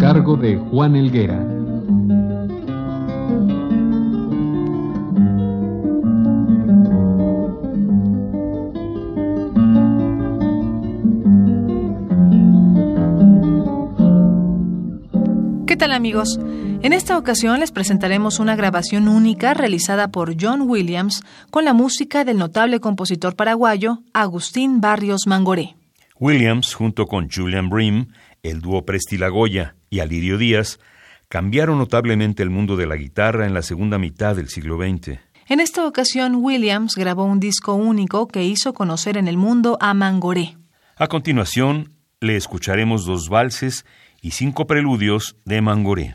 Cargo de Juan Elguera. ¿Qué tal amigos? En esta ocasión les presentaremos una grabación única realizada por John Williams con la música del notable compositor paraguayo Agustín Barrios Mangoré. Williams, junto con Julian Bream, el dúo Presti Y Alirio Díaz, cambiaron notablemente el mundo de la guitarra en la segunda mitad del siglo XX. En esta ocasión, Williams grabó un disco único que hizo conocer en el mundo a Mangoré. A continuación, le escucharemos dos valses y cinco preludios de Mangoré.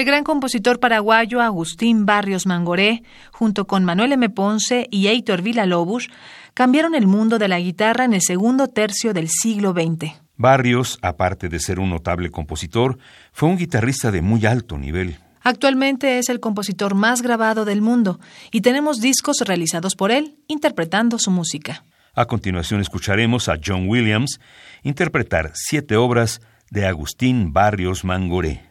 El gran compositor paraguayo Agustín Barrios Mangoré, junto con Manuel M. Ponce y Heitor Villa-Lobos, cambiaron el mundo de la guitarra en el segundo tercio del siglo XX. Barrios, aparte de ser un notable compositor, fue un guitarrista de muy alto nivel. Actualmente es el compositor más grabado del mundo y tenemos discos realizados por él interpretando su música. A continuación escucharemos a John Williams interpretar siete obras de Agustín Barrios Mangoré.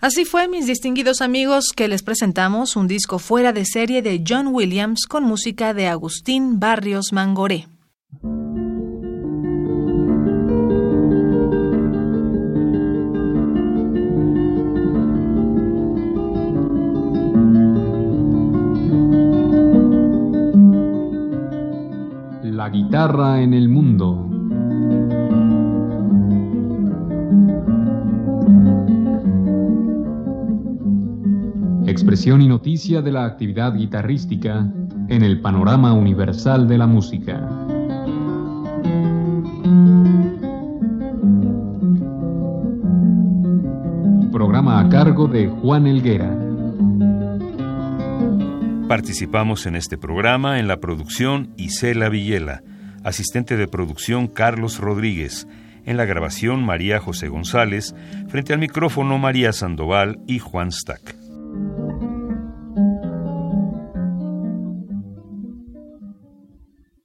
Así fue, mis distinguidos amigos, que les presentamos un disco fuera de serie de John Williams con música de Agustín Barrios Mangoré. De la actividad guitarrística en el panorama universal de la música. Programa a cargo de Juan Elguera. Participamos en este programa en la producción Isela Villela, asistente de producción Carlos Rodríguez, en la grabación María José González, frente al micrófono María Sandoval y Juan Stack.